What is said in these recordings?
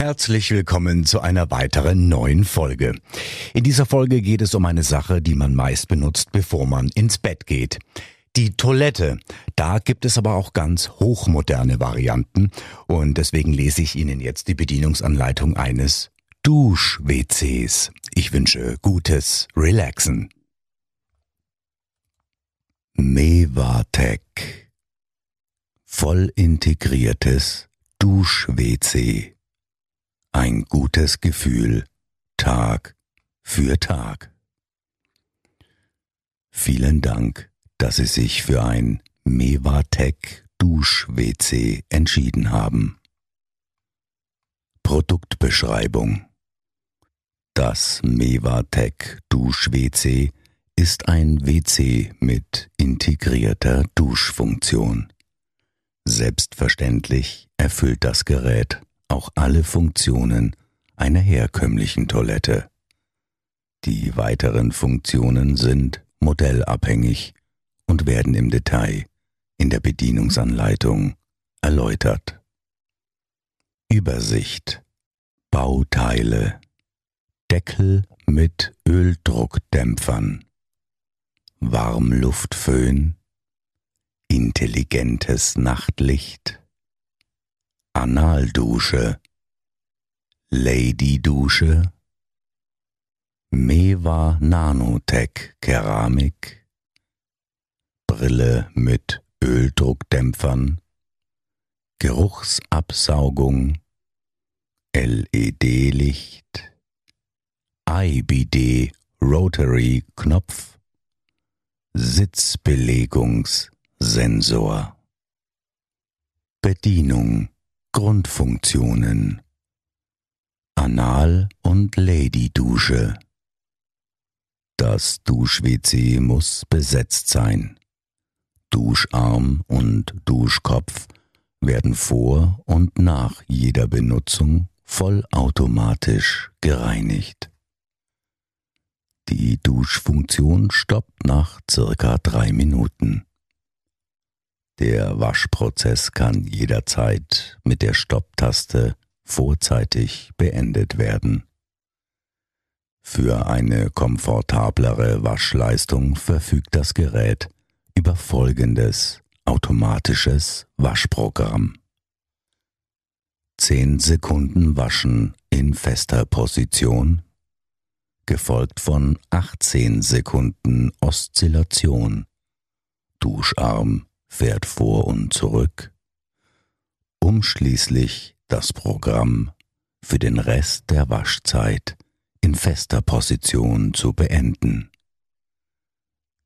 Herzlich willkommen zu einer weiteren neuen Folge. In dieser Folge geht es um eine Sache, die man meist benutzt, bevor man ins Bett geht. Die Toilette. Da gibt es aber auch ganz hochmoderne Varianten und deswegen lese ich Ihnen jetzt die Bedienungsanleitung eines Dusch-WCs. Ich wünsche gutes Relaxen. Mevatec. Voll integriertes Dusch-WC ein gutes Gefühl Tag für Tag. Vielen Dank, dass Sie sich für ein Mevatec Dusch-WC entschieden haben. Produktbeschreibung Das Mevatec Dusch-WC ist ein WC mit integrierter Duschfunktion. Selbstverständlich erfüllt das Gerät auch alle Funktionen einer herkömmlichen Toilette. Die weiteren Funktionen sind modellabhängig und werden im Detail in der Bedienungsanleitung erläutert. Übersicht. Bauteile. Deckel mit Öldruckdämpfern. Warmluftföhn. Intelligentes Nachtlicht Analdusche, Ladydusche, Meva Nanotech Keramik, Brille mit Öldruckdämpfern, Geruchsabsaugung, LED-Licht, IBD Rotary Knopf, Sitzbelegungssensor. Bedienung Grundfunktionen Anal- und Lady-Dusche Das Dusch-WC muss besetzt sein. Duscharm und Duschkopf werden vor und nach jeder Benutzung vollautomatisch gereinigt. Die Duschfunktion stoppt nach circa drei Minuten. Der Waschprozess kann jederzeit mit der Stopptaste vorzeitig beendet werden. Für eine komfortablere Waschleistung verfügt das Gerät über folgendes automatisches Waschprogramm. 10 Sekunden Waschen in fester Position, gefolgt von 18 Sekunden Oszillation, Duscharm fährt vor und zurück, um schließlich das Programm für den Rest der Waschzeit in fester Position zu beenden.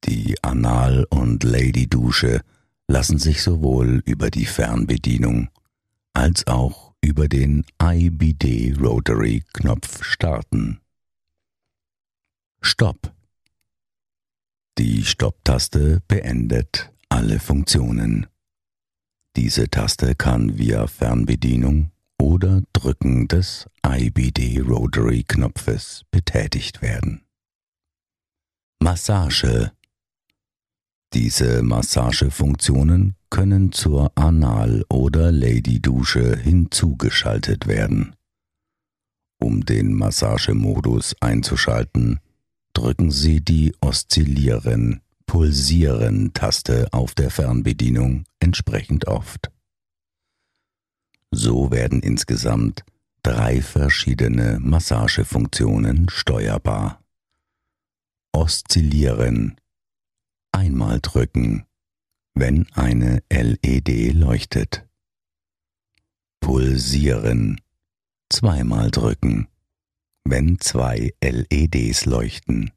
Die Anal- und Lady-Dusche lassen sich sowohl über die Fernbedienung als auch über den IBD Rotary Knopf starten. Stopp. Die Stopptaste beendet alle Funktionen. Diese Taste kann via Fernbedienung oder Drücken des IBD Rotary Knopfes betätigt werden. Massage Diese Massagefunktionen können zur Anal- oder Lady-Dusche hinzugeschaltet werden. Um den Massagemodus einzuschalten, drücken Sie die Oszillieren Pulsieren-Taste auf der Fernbedienung entsprechend oft. So werden insgesamt drei verschiedene Massagefunktionen steuerbar. Oszillieren. Einmal drücken, wenn eine LED leuchtet. Pulsieren. Zweimal drücken, wenn zwei LEDs leuchten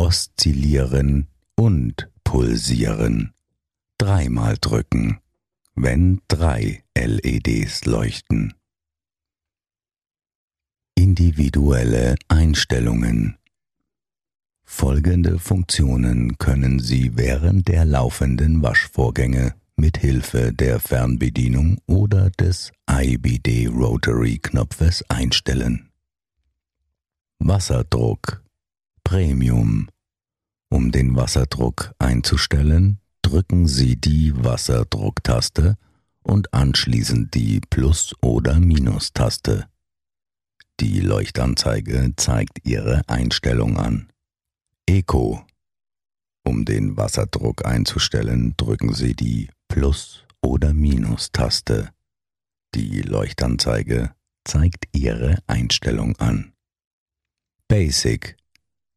oszillieren und pulsieren. Dreimal drücken, wenn drei LEDs leuchten. Individuelle Einstellungen Folgende Funktionen können Sie während der laufenden Waschvorgänge mit Hilfe der Fernbedienung oder des IBD Rotary Knopfes einstellen. Wasserdruck Premium Um den Wasserdruck einzustellen, drücken Sie die Wasserdrucktaste und anschließend die Plus- oder Minus-Taste. Die Leuchtanzeige zeigt Ihre Einstellung an. Eco. Um den Wasserdruck einzustellen, drücken Sie die Plus- oder Minus-Taste. Die Leuchtanzeige zeigt Ihre Einstellung an. Basic.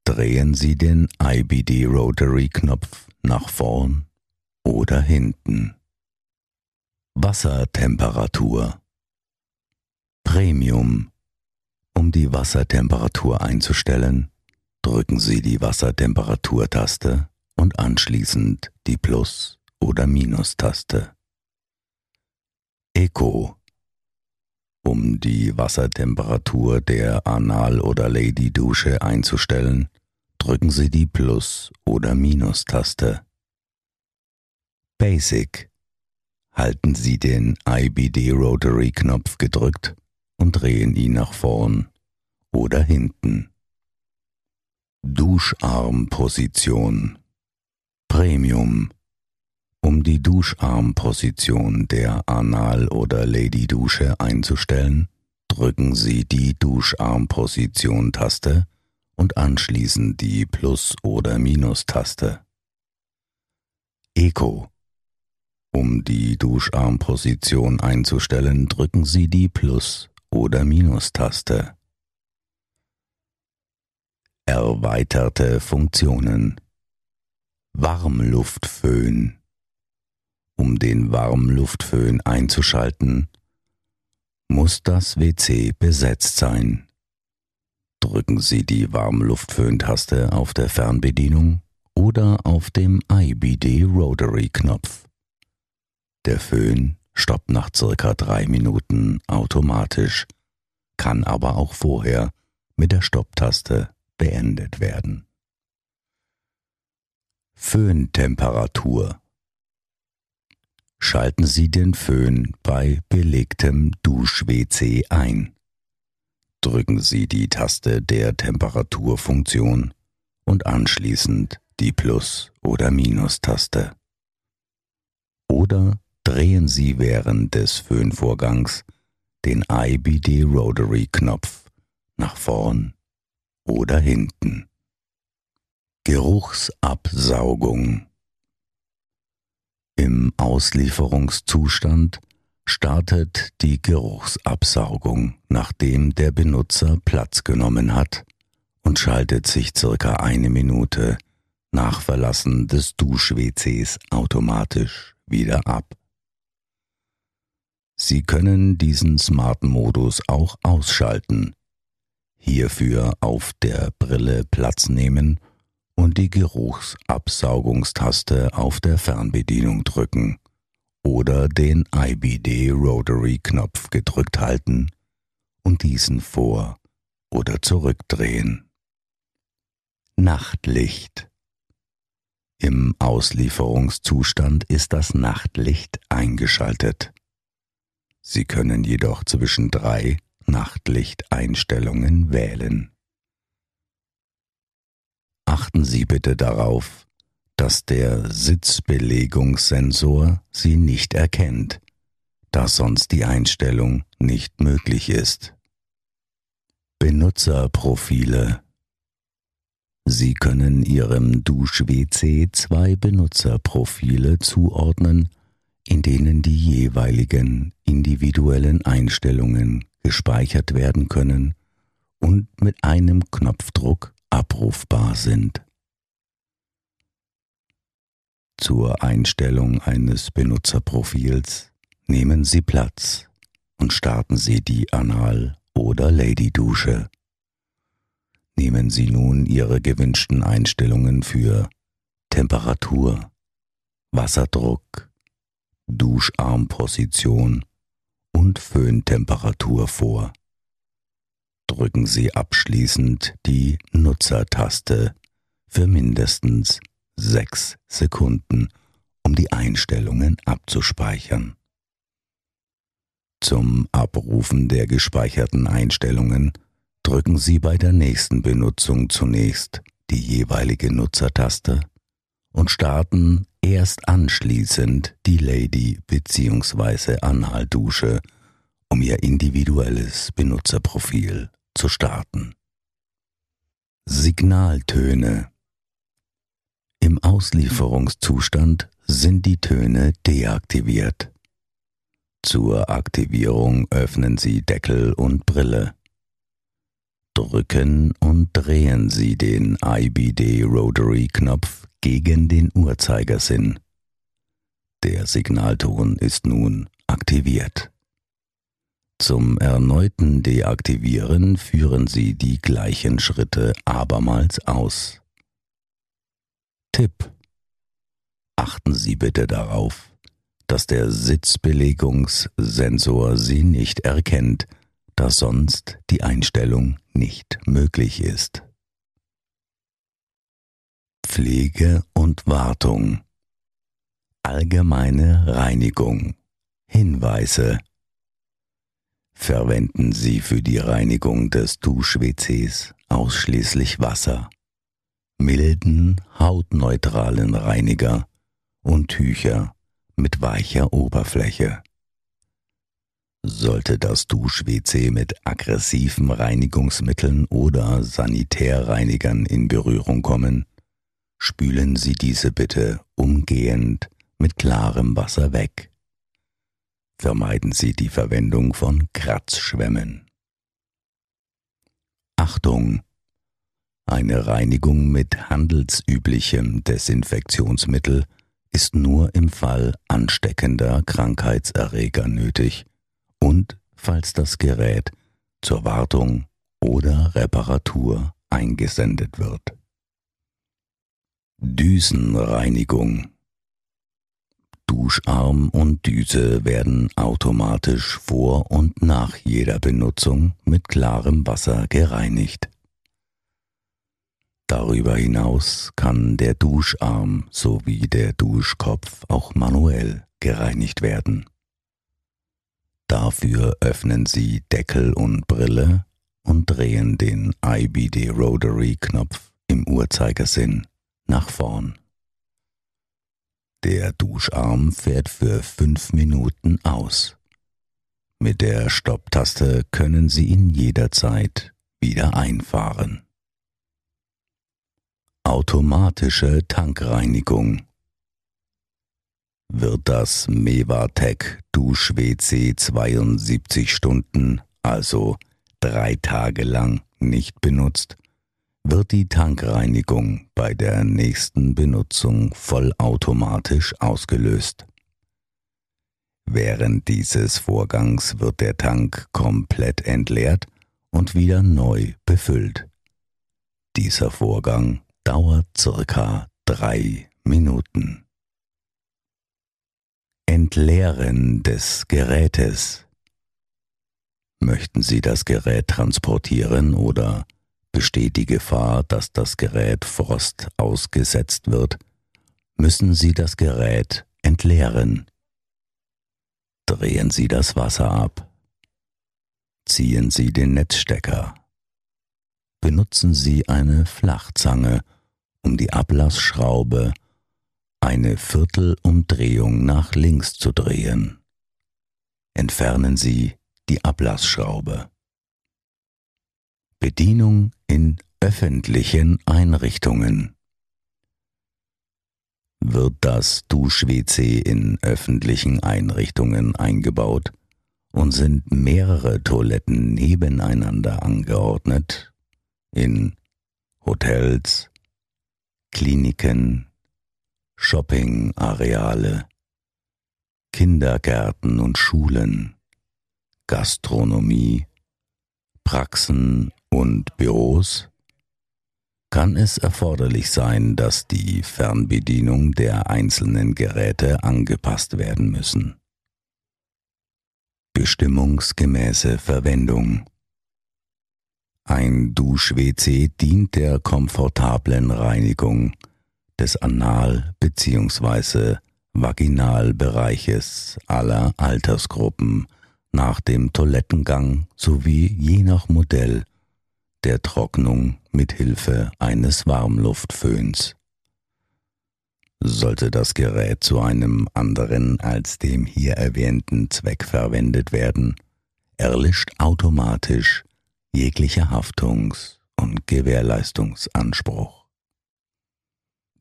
Drehen Sie den IBD Rotary Knopf nach vorn oder hinten. Wassertemperatur. Premium. Um die Wassertemperatur einzustellen, drücken Sie die Wassertemperaturtaste und anschließend die Plus- oder Minus-Taste. Eco. Um die Wassertemperatur der Anal- oder Lady-Dusche einzustellen, drücken Sie die Plus- oder Minus-Taste. Basic. Halten Sie den IBD Rotary Knopf gedrückt und drehen ihn nach vorn oder hinten. Duscharmposition Premium Um die Duscharmposition der Anal- oder Lady-Dusche einzustellen, drücken Sie die Duscharmposition-Taste und anschließend die Plus- oder Minus-Taste. Eco Um die Duscharmposition einzustellen, drücken Sie die Plus- oder Minus-Taste. Erweiterte Funktionen Warmluftföhn Um den Warmluftföhn einzuschalten, muss das WC besetzt sein. Drücken Sie die Warmluftföhntaste auf der Fernbedienung oder auf dem IBD Rotary Knopf. Der Föhn stoppt nach circa drei Minuten automatisch, kann aber auch vorher mit der Stopptaste beendet werden. Föhntemperatur Schalten Sie den Föhn bei belegtem Dusch-WC ein. Drücken Sie die Taste der Temperaturfunktion und anschließend die Plus- oder Minus-Taste. Oder drehen Sie während des Föhnvorgangs den IBD Rotary Knopf nach vorn oder hinten. Geruchsabsaugung Im Auslieferungszustand startet die Geruchsabsaugung, nachdem der Benutzer Platz genommen hat und schaltet sich circa eine Minute nach Verlassen des Dusch-WCs automatisch wieder ab. Sie können diesen smarten Modus auch ausschalten, hierfür auf der Brille Platz nehmen und die Geruchsabsaugungstaste auf der Fernbedienung drücken oder den IBD Rotary Knopf gedrückt halten und diesen vor oder zurückdrehen. Nachtlicht Im Auslieferungszustand ist das Nachtlicht eingeschaltet. Sie können jedoch zwischen drei Nachtlichteinstellungen wählen. Achten Sie bitte darauf, dass der Sitzbelegungssensor Sie nicht erkennt, da sonst die Einstellung nicht möglich ist. Benutzerprofile Sie können Ihrem Dusch-WC zwei Benutzerprofile zuordnen, in denen die jeweiligen individuellen Einstellungen gespeichert werden können und mit einem Knopfdruck abrufbar sind. Zur Einstellung eines Benutzerprofils nehmen Sie Platz und starten Sie die Anal- oder Lady-Dusche. Nehmen Sie nun Ihre gewünschten Einstellungen für Temperatur, Wasserdruck, Duscharmposition und Föhntemperatur vor. Drücken Sie abschließend die Nutzertaste für mindestens sechs Sekunden, um die Einstellungen abzuspeichern. Zum Abrufen der gespeicherten Einstellungen drücken Sie bei der nächsten Benutzung zunächst die jeweilige Nutzertaste und starten erst anschließend die Lady bzw. Anhaldusche, um Ihr individuelles Benutzerprofil zu starten. Signaltöne Im Auslieferungszustand sind die Töne deaktiviert. Zur Aktivierung öffnen Sie Deckel und Brille. Drücken und drehen Sie den IBD Rotary Knopf gegen den Uhrzeigersinn. Der Signalton ist nun aktiviert. Zum erneuten Deaktivieren führen Sie die gleichen Schritte abermals aus. Tipp. Achten Sie bitte darauf, dass der Sitzbelegungssensor Sie nicht erkennt, da sonst die Einstellung nicht möglich ist. Pflege und Wartung Allgemeine Reinigung Hinweise Verwenden Sie für die Reinigung des Dusch-WCs ausschließlich Wasser, milden, hautneutralen Reiniger und Tücher mit weicher Oberfläche. Sollte das Dusch-WC mit aggressiven Reinigungsmitteln oder Sanitärreinigern in Berührung kommen, spülen Sie diese bitte umgehend mit klarem Wasser weg. Vermeiden Sie die Verwendung von Kratzschwämmen. Achtung! Eine Reinigung mit handelsüblichem Desinfektionsmittel ist nur im Fall ansteckender Krankheitserreger nötig und falls das Gerät zur Wartung oder Reparatur eingesendet wird. Düsenreinigung. Duscharm und Düse werden automatisch vor und nach jeder Benutzung mit klarem Wasser gereinigt. Darüber hinaus kann der Duscharm sowie der Duschkopf auch manuell gereinigt werden. Dafür öffnen Sie Deckel und Brille und drehen den IBD Rotary Knopf im Uhrzeigersinn nach vorn. Der Duscharm fährt für fünf Minuten aus. Mit der Stopptaste können Sie ihn jederzeit wieder einfahren. Automatische Tankreinigung wird das Mevatec Dusch-WC 72 Stunden, also drei Tage lang, nicht benutzt, wird die Tankreinigung bei der nächsten Benutzung vollautomatisch ausgelöst. Während dieses Vorgangs wird der Tank komplett entleert und wieder neu befüllt. Dieser Vorgang dauert circa drei Minuten. Entleeren des Gerätes. Möchten Sie das Gerät transportieren oder besteht die Gefahr, dass das Gerät Frost ausgesetzt wird, müssen Sie das Gerät entleeren. Drehen Sie das Wasser ab. Ziehen Sie den Netzstecker. Benutzen Sie eine Flachzange, um die Ablassschraube eine Viertelumdrehung nach links zu drehen. Entfernen Sie die Ablassschraube. Bedienung in öffentlichen Einrichtungen. Wird das Dusch-WC in öffentlichen Einrichtungen eingebaut und sind mehrere Toiletten nebeneinander angeordnet, in Hotels, Kliniken, Shoppingareale, Kindergärten und Schulen, Gastronomie, Praxen und Büros kann es erforderlich sein, dass die Fernbedienung der einzelnen Geräte angepasst werden müssen. Bestimmungsgemäße Verwendung Ein Dusch-WC dient der komfortablen Reinigung des Anal- bzw. Vaginalbereiches aller Altersgruppen nach dem Toilettengang sowie je nach Modell der Trocknung mit Hilfe eines Warmluftföhns. Sollte das Gerät zu einem anderen als dem hier erwähnten Zweck verwendet werden, erlischt automatisch jeglicher Haftungs- und Gewährleistungsanspruch.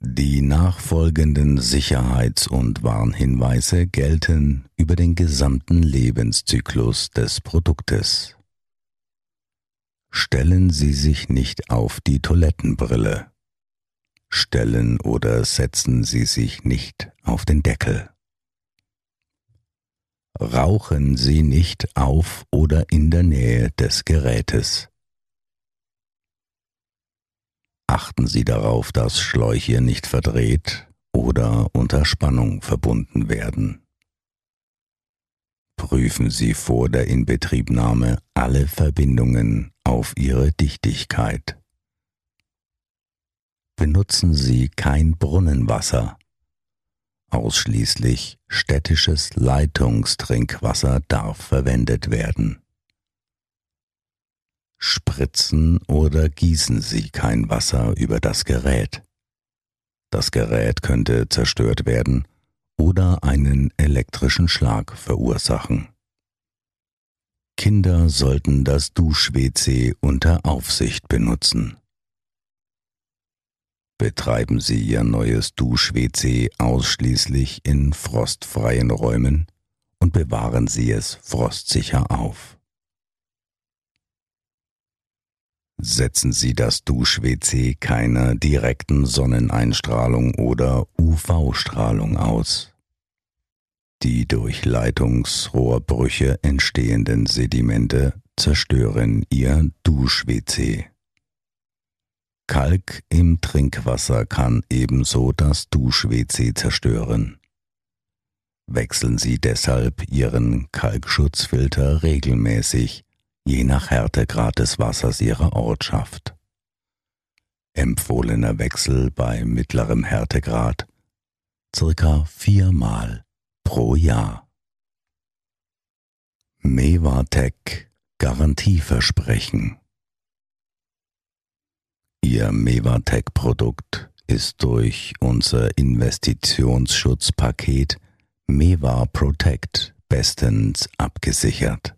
Die nachfolgenden Sicherheits- und Warnhinweise gelten über den gesamten Lebenszyklus des Produktes. Stellen Sie sich nicht auf die Toilettenbrille. Stellen oder setzen Sie sich nicht auf den Deckel. Rauchen Sie nicht auf oder in der Nähe des Gerätes. Achten Sie darauf, dass Schläuche nicht verdreht oder unter Spannung verbunden werden. Prüfen Sie vor der Inbetriebnahme alle Verbindungen auf ihre Dichtigkeit. Benutzen Sie kein Brunnenwasser. Ausschließlich städtisches Leitungstrinkwasser darf verwendet werden. Spritzen oder gießen Sie kein Wasser über das Gerät. Das Gerät könnte zerstört werden oder einen elektrischen Schlag verursachen. Kinder sollten das Dusch-WC unter Aufsicht benutzen. Betreiben Sie Ihr neues Dusch-WC ausschließlich in frostfreien Räumen und bewahren Sie es frostsicher auf. Setzen Sie das Dusch-WC keiner direkten Sonneneinstrahlung oder UV-Strahlung aus. Die durch Leitungsrohrbrüche entstehenden Sedimente zerstören Ihr Dusch-WC. Kalk im Trinkwasser kann ebenso das Dusch-WC zerstören. Wechseln Sie deshalb Ihren Kalkschutzfilter regelmäßig, je nach Härtegrad des Wassers Ihrer Ortschaft. Empfohlener Wechsel bei mittlerem Härtegrad circa viermal pro Jahr. Mevatec Garantieversprechen Ihr Mevatec-Produkt ist durch unser Investitionsschutzpaket Meva Protect bestens abgesichert.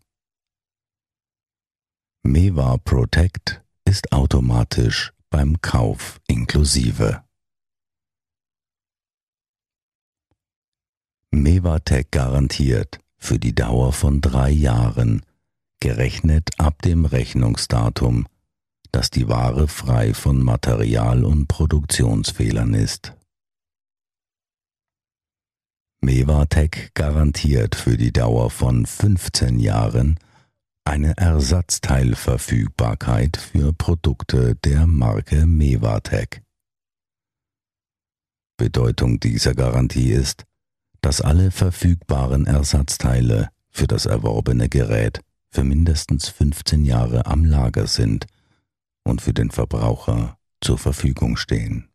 Meva Protect ist automatisch beim Kauf inklusive. Mevatec garantiert für die Dauer von drei Jahren, gerechnet ab dem Rechnungsdatum dass die Ware frei von Material- und Produktionsfehlern ist. Mevatec garantiert für die Dauer von 15 Jahren eine Ersatzteilverfügbarkeit für Produkte der Marke Mevatec. Bedeutung dieser Garantie ist, dass alle verfügbaren Ersatzteile für das erworbene Gerät für mindestens 15 Jahre am Lager sind und für den Verbraucher zur Verfügung stehen.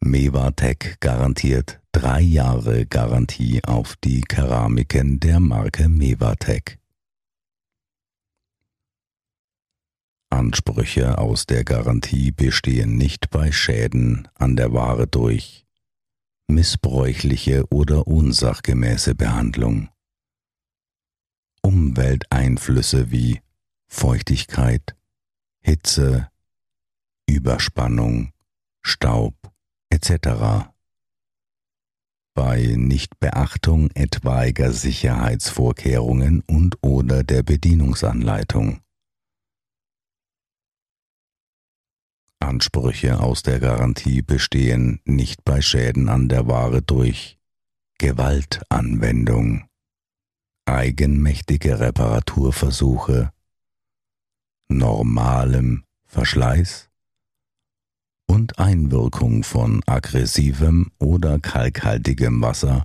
Mevatec garantiert drei Jahre Garantie auf die Keramiken der Marke Mevatec. Ansprüche aus der Garantie bestehen nicht bei Schäden an der Ware durch missbräuchliche oder unsachgemäße Behandlung, Umwelteinflüsse wie Feuchtigkeit, Hitze, Überspannung, Staub etc. Bei Nichtbeachtung etwaiger Sicherheitsvorkehrungen und oder der Bedienungsanleitung. Ansprüche aus der Garantie bestehen nicht bei Schäden an der Ware durch Gewaltanwendung, eigenmächtige Reparaturversuche, normalem Verschleiß und Einwirkung von aggressivem oder kalkhaltigem Wasser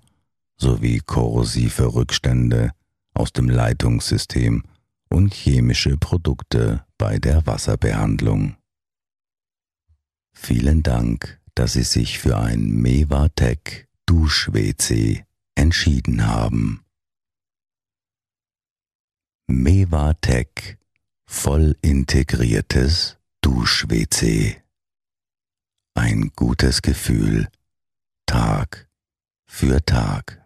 sowie korrosive Rückstände aus dem Leitungssystem und chemische Produkte bei der Wasserbehandlung. Vielen Dank, dass Sie sich für ein Mevatec Dusch-WC entschieden haben. Mevatec voll integriertes Dusch-WC. Ein gutes Gefühl Tag für Tag.